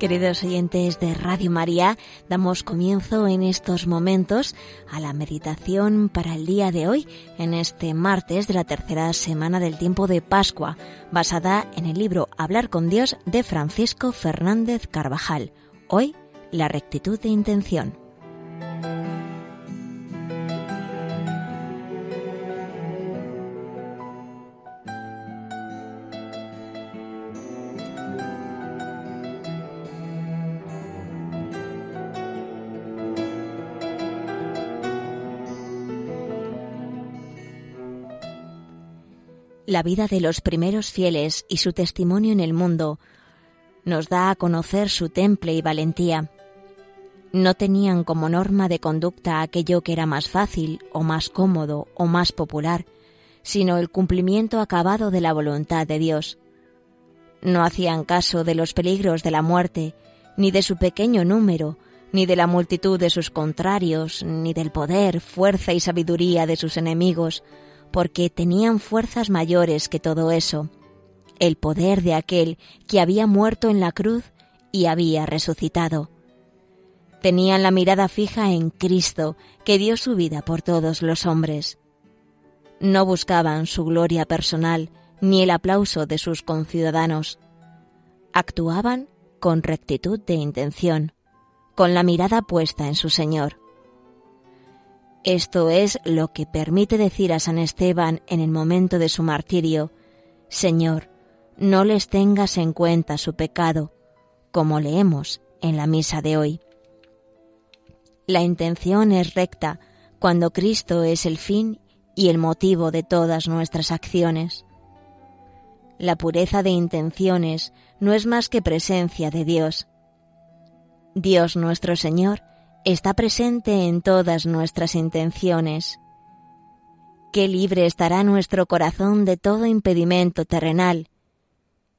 Queridos oyentes de Radio María, damos comienzo en estos momentos a la meditación para el día de hoy, en este martes de la tercera semana del tiempo de Pascua, basada en el libro Hablar con Dios de Francisco Fernández Carvajal. Hoy, la rectitud de intención. La vida de los primeros fieles y su testimonio en el mundo nos da a conocer su temple y valentía. No tenían como norma de conducta aquello que era más fácil o más cómodo o más popular, sino el cumplimiento acabado de la voluntad de Dios. No hacían caso de los peligros de la muerte, ni de su pequeño número, ni de la multitud de sus contrarios, ni del poder, fuerza y sabiduría de sus enemigos, porque tenían fuerzas mayores que todo eso, el poder de aquel que había muerto en la cruz y había resucitado. Tenían la mirada fija en Cristo, que dio su vida por todos los hombres. No buscaban su gloria personal ni el aplauso de sus conciudadanos. Actuaban con rectitud de intención, con la mirada puesta en su Señor. Esto es lo que permite decir a San Esteban en el momento de su martirio, Señor, no les tengas en cuenta su pecado, como leemos en la misa de hoy. La intención es recta cuando Cristo es el fin y el motivo de todas nuestras acciones. La pureza de intenciones no es más que presencia de Dios. Dios nuestro Señor está presente en todas nuestras intenciones. Qué libre estará nuestro corazón de todo impedimento terrenal.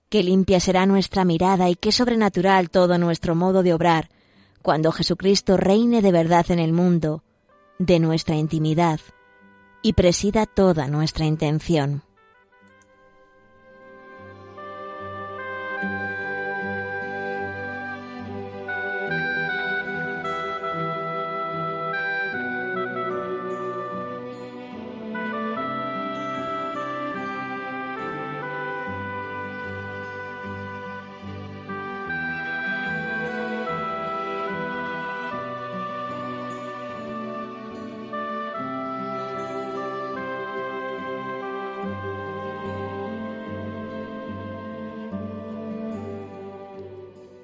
Qué limpia será nuestra mirada y qué sobrenatural todo nuestro modo de obrar cuando Jesucristo reine de verdad en el mundo, de nuestra intimidad, y presida toda nuestra intención.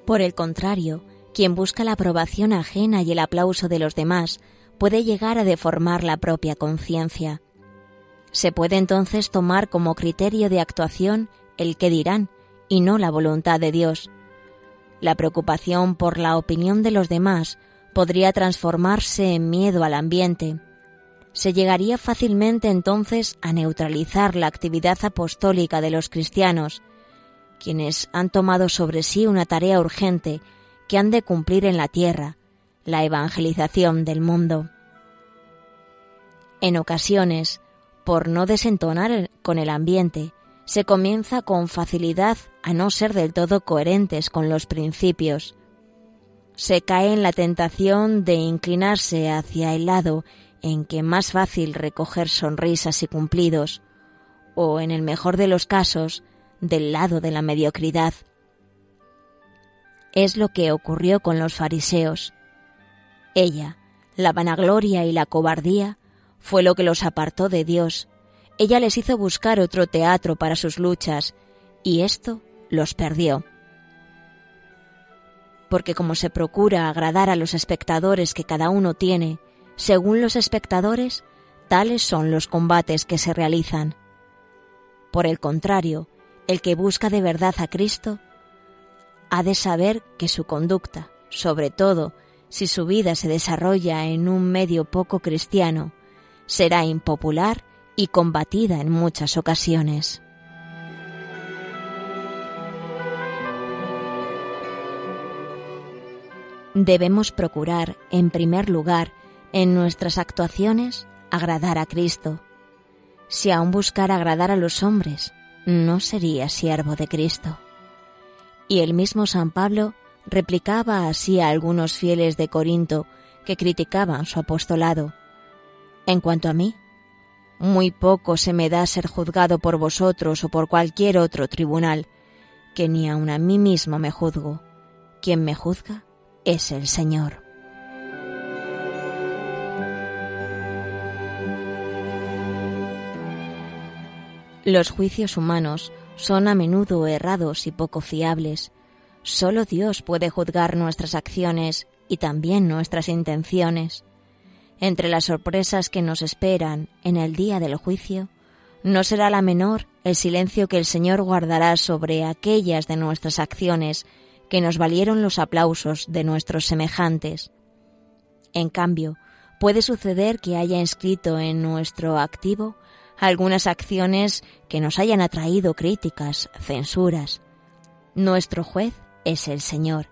Por el contrario, quien busca la aprobación ajena y el aplauso de los demás puede llegar a deformar la propia conciencia. Se puede entonces tomar como criterio de actuación el que dirán y no la voluntad de Dios. La preocupación por la opinión de los demás podría transformarse en miedo al ambiente. Se llegaría fácilmente entonces a neutralizar la actividad apostólica de los cristianos quienes han tomado sobre sí una tarea urgente que han de cumplir en la tierra, la evangelización del mundo. En ocasiones, por no desentonar con el ambiente, se comienza con facilidad a no ser del todo coherentes con los principios. Se cae en la tentación de inclinarse hacia el lado en que más fácil recoger sonrisas y cumplidos, o en el mejor de los casos, del lado de la mediocridad. Es lo que ocurrió con los fariseos. Ella, la vanagloria y la cobardía, fue lo que los apartó de Dios. Ella les hizo buscar otro teatro para sus luchas, y esto los perdió. Porque como se procura agradar a los espectadores que cada uno tiene, según los espectadores, tales son los combates que se realizan. Por el contrario, el que busca de verdad a Cristo ha de saber que su conducta, sobre todo si su vida se desarrolla en un medio poco cristiano, será impopular y combatida en muchas ocasiones. Debemos procurar, en primer lugar, en nuestras actuaciones, agradar a Cristo. Si aún buscar agradar a los hombres, no sería siervo de Cristo. Y el mismo San Pablo replicaba así a algunos fieles de Corinto que criticaban su apostolado. En cuanto a mí, muy poco se me da ser juzgado por vosotros o por cualquier otro tribunal, que ni aun a mí mismo me juzgo. Quien me juzga es el Señor. Los juicios humanos son a menudo errados y poco fiables. Solo Dios puede juzgar nuestras acciones y también nuestras intenciones. Entre las sorpresas que nos esperan en el día del juicio, no será la menor el silencio que el Señor guardará sobre aquellas de nuestras acciones que nos valieron los aplausos de nuestros semejantes. En cambio, puede suceder que haya inscrito en nuestro activo algunas acciones que nos hayan atraído críticas, censuras. Nuestro juez es el Señor,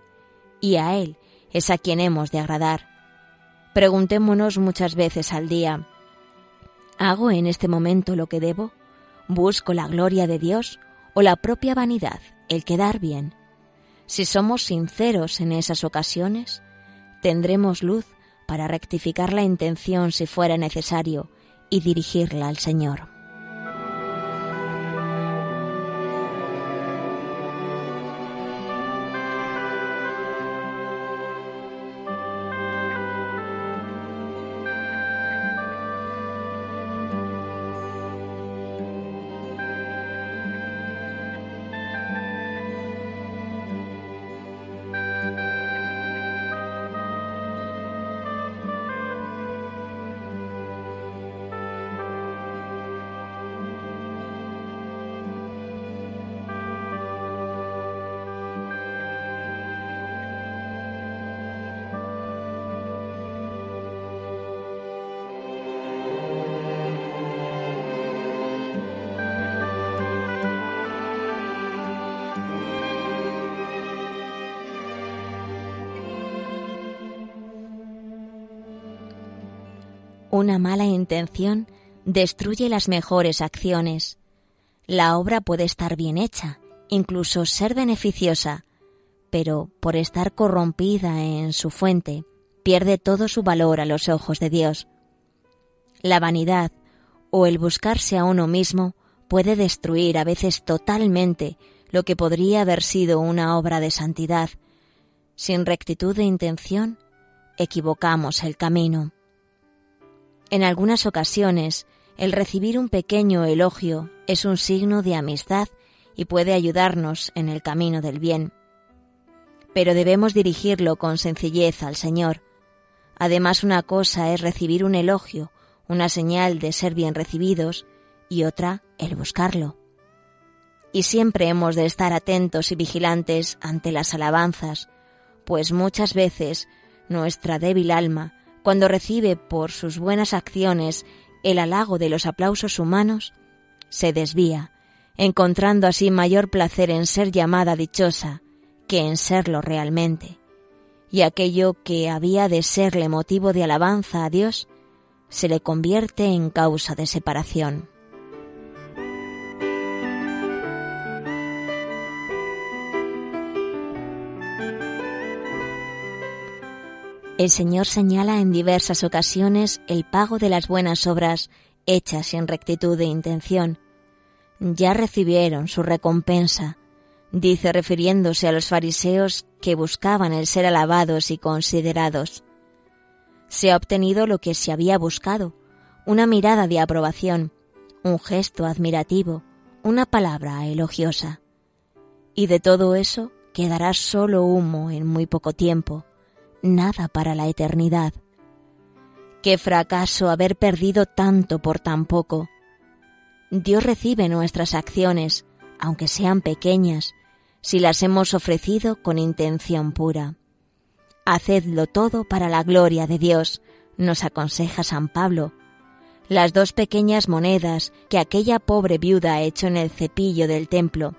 y a Él es a quien hemos de agradar. Preguntémonos muchas veces al día, ¿hago en este momento lo que debo? ¿Busco la gloria de Dios o la propia vanidad, el quedar bien? Si somos sinceros en esas ocasiones, tendremos luz para rectificar la intención si fuera necesario y dirigirla al Señor. Una mala intención destruye las mejores acciones. La obra puede estar bien hecha, incluso ser beneficiosa, pero por estar corrompida en su fuente, pierde todo su valor a los ojos de Dios. La vanidad o el buscarse a uno mismo puede destruir a veces totalmente lo que podría haber sido una obra de santidad. Sin rectitud de intención, equivocamos el camino. En algunas ocasiones, el recibir un pequeño elogio es un signo de amistad y puede ayudarnos en el camino del bien. Pero debemos dirigirlo con sencillez al Señor. Además, una cosa es recibir un elogio, una señal de ser bien recibidos, y otra el buscarlo. Y siempre hemos de estar atentos y vigilantes ante las alabanzas, pues muchas veces nuestra débil alma cuando recibe por sus buenas acciones el halago de los aplausos humanos, se desvía, encontrando así mayor placer en ser llamada dichosa que en serlo realmente. Y aquello que había de serle motivo de alabanza a Dios, se le convierte en causa de separación. El Señor señala en diversas ocasiones el pago de las buenas obras hechas en rectitud de intención. Ya recibieron su recompensa, dice refiriéndose a los fariseos que buscaban el ser alabados y considerados. Se ha obtenido lo que se había buscado, una mirada de aprobación, un gesto admirativo, una palabra elogiosa. Y de todo eso quedará solo humo en muy poco tiempo, nada para la eternidad. Qué fracaso haber perdido tanto por tan poco. Dios recibe nuestras acciones, aunque sean pequeñas, si las hemos ofrecido con intención pura. Hacedlo todo para la gloria de Dios, nos aconseja San Pablo. Las dos pequeñas monedas que aquella pobre viuda echó en el cepillo del templo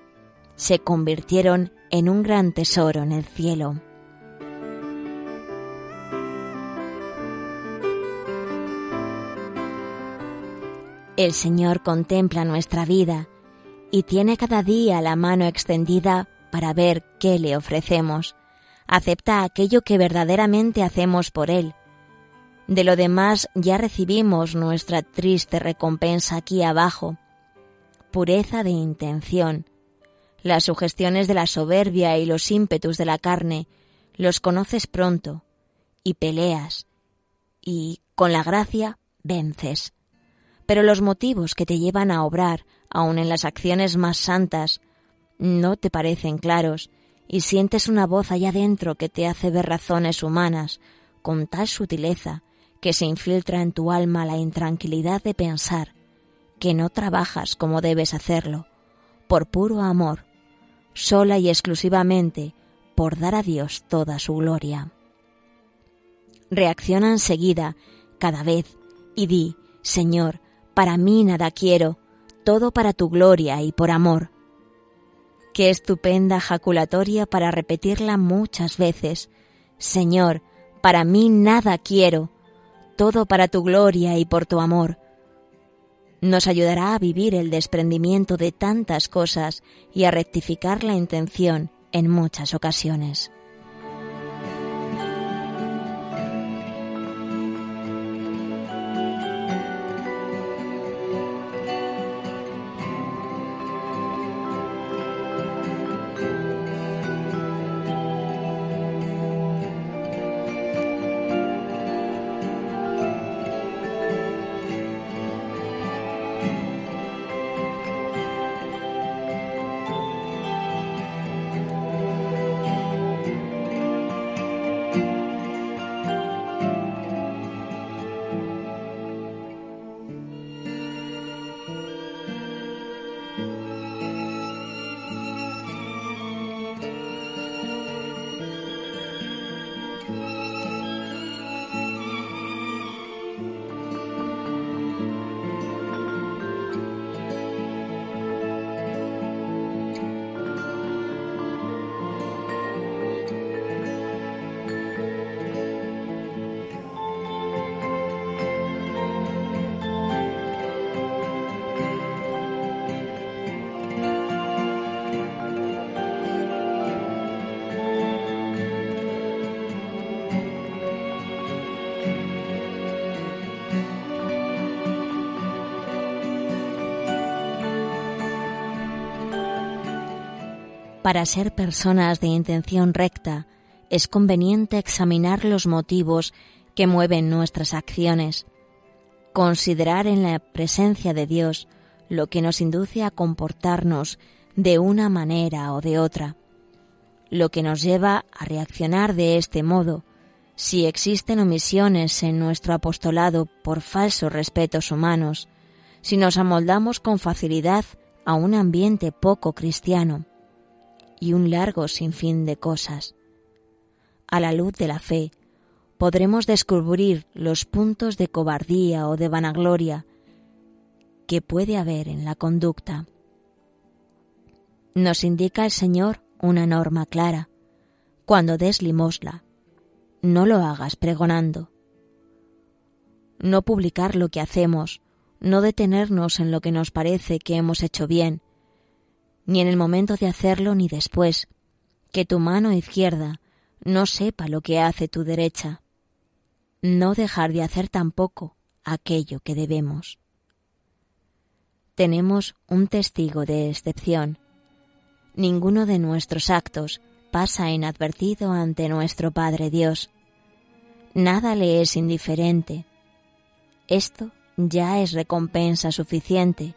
se convirtieron en un gran tesoro en el cielo. El Señor contempla nuestra vida y tiene cada día la mano extendida para ver qué le ofrecemos, acepta aquello que verdaderamente hacemos por Él. De lo demás ya recibimos nuestra triste recompensa aquí abajo. Pureza de intención. Las sugestiones de la soberbia y los ímpetus de la carne los conoces pronto y peleas y, con la gracia, vences. Pero los motivos que te llevan a obrar, aun en las acciones más santas, no te parecen claros y sientes una voz allá dentro que te hace ver razones humanas con tal sutileza que se infiltra en tu alma la intranquilidad de pensar que no trabajas como debes hacerlo, por puro amor, sola y exclusivamente por dar a Dios toda su gloria. Reacciona enseguida, cada vez, y di, Señor, para mí nada quiero, todo para tu gloria y por amor. Qué estupenda jaculatoria para repetirla muchas veces. Señor, para mí nada quiero, todo para tu gloria y por tu amor. Nos ayudará a vivir el desprendimiento de tantas cosas y a rectificar la intención en muchas ocasiones. Para ser personas de intención recta, es conveniente examinar los motivos que mueven nuestras acciones, considerar en la presencia de Dios lo que nos induce a comportarnos de una manera o de otra, lo que nos lleva a reaccionar de este modo, si existen omisiones en nuestro apostolado por falsos respetos humanos, si nos amoldamos con facilidad a un ambiente poco cristiano, y un largo sinfín de cosas. A la luz de la fe, podremos descubrir los puntos de cobardía o de vanagloria que puede haber en la conducta. Nos indica el Señor una norma clara. Cuando des limosla, no lo hagas pregonando. No publicar lo que hacemos, no detenernos en lo que nos parece que hemos hecho bien, ni en el momento de hacerlo ni después, que tu mano izquierda no sepa lo que hace tu derecha. No dejar de hacer tampoco aquello que debemos. Tenemos un testigo de excepción. Ninguno de nuestros actos pasa inadvertido ante nuestro Padre Dios. Nada le es indiferente. Esto ya es recompensa suficiente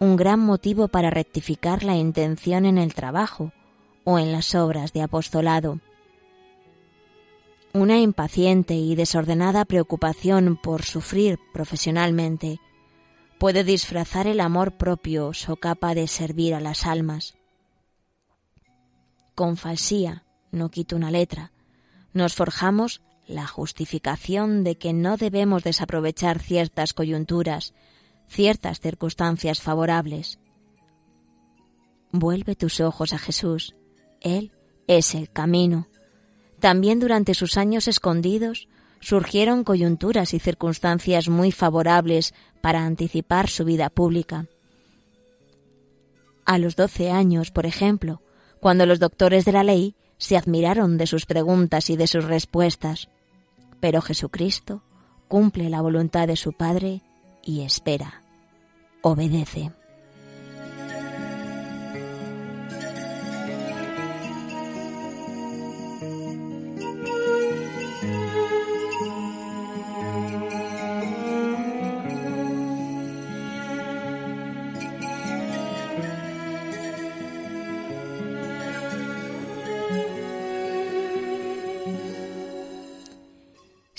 un gran motivo para rectificar la intención en el trabajo o en las obras de apostolado. Una impaciente y desordenada preocupación por sufrir profesionalmente puede disfrazar el amor propio socapa de servir a las almas. Con falsía, no quito una letra, nos forjamos la justificación de que no debemos desaprovechar ciertas coyunturas ciertas circunstancias favorables. Vuelve tus ojos a Jesús. Él es el camino. También durante sus años escondidos surgieron coyunturas y circunstancias muy favorables para anticipar su vida pública. A los doce años, por ejemplo, cuando los doctores de la ley se admiraron de sus preguntas y de sus respuestas. Pero Jesucristo cumple la voluntad de su Padre y espera, obedece.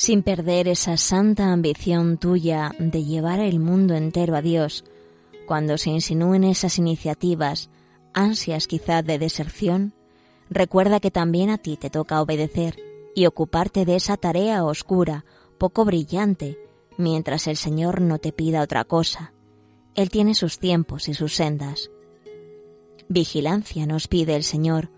Sin perder esa santa ambición tuya de llevar el mundo entero a Dios, cuando se insinúen esas iniciativas, ansias quizá de deserción, recuerda que también a ti te toca obedecer y ocuparte de esa tarea oscura, poco brillante, mientras el Señor no te pida otra cosa. Él tiene sus tiempos y sus sendas. Vigilancia nos pide el Señor,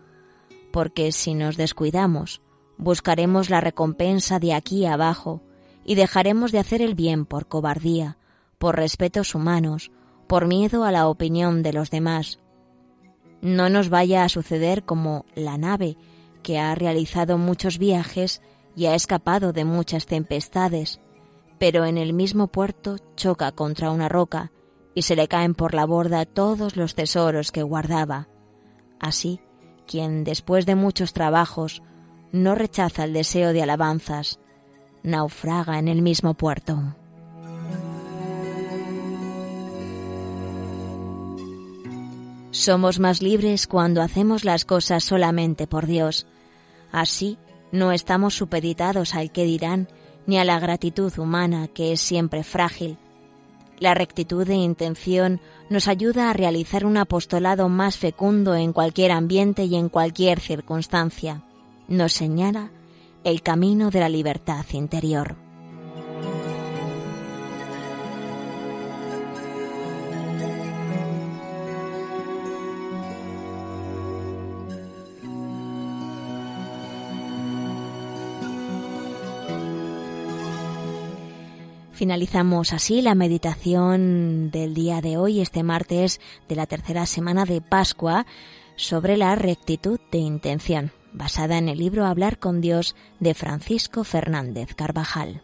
porque si nos descuidamos, buscaremos la recompensa de aquí abajo y dejaremos de hacer el bien por cobardía, por respetos humanos, por miedo a la opinión de los demás. No nos vaya a suceder como la nave que ha realizado muchos viajes y ha escapado de muchas tempestades, pero en el mismo puerto choca contra una roca y se le caen por la borda todos los tesoros que guardaba. Así, quien después de muchos trabajos no rechaza el deseo de alabanzas, naufraga en el mismo puerto. Somos más libres cuando hacemos las cosas solamente por Dios. Así no estamos supeditados al que dirán ni a la gratitud humana que es siempre frágil. La rectitud de intención nos ayuda a realizar un apostolado más fecundo en cualquier ambiente y en cualquier circunstancia nos señala el camino de la libertad interior. Finalizamos así la meditación del día de hoy, este martes de la tercera semana de Pascua, sobre la rectitud de intención basada en el libro Hablar con Dios de Francisco Fernández Carvajal.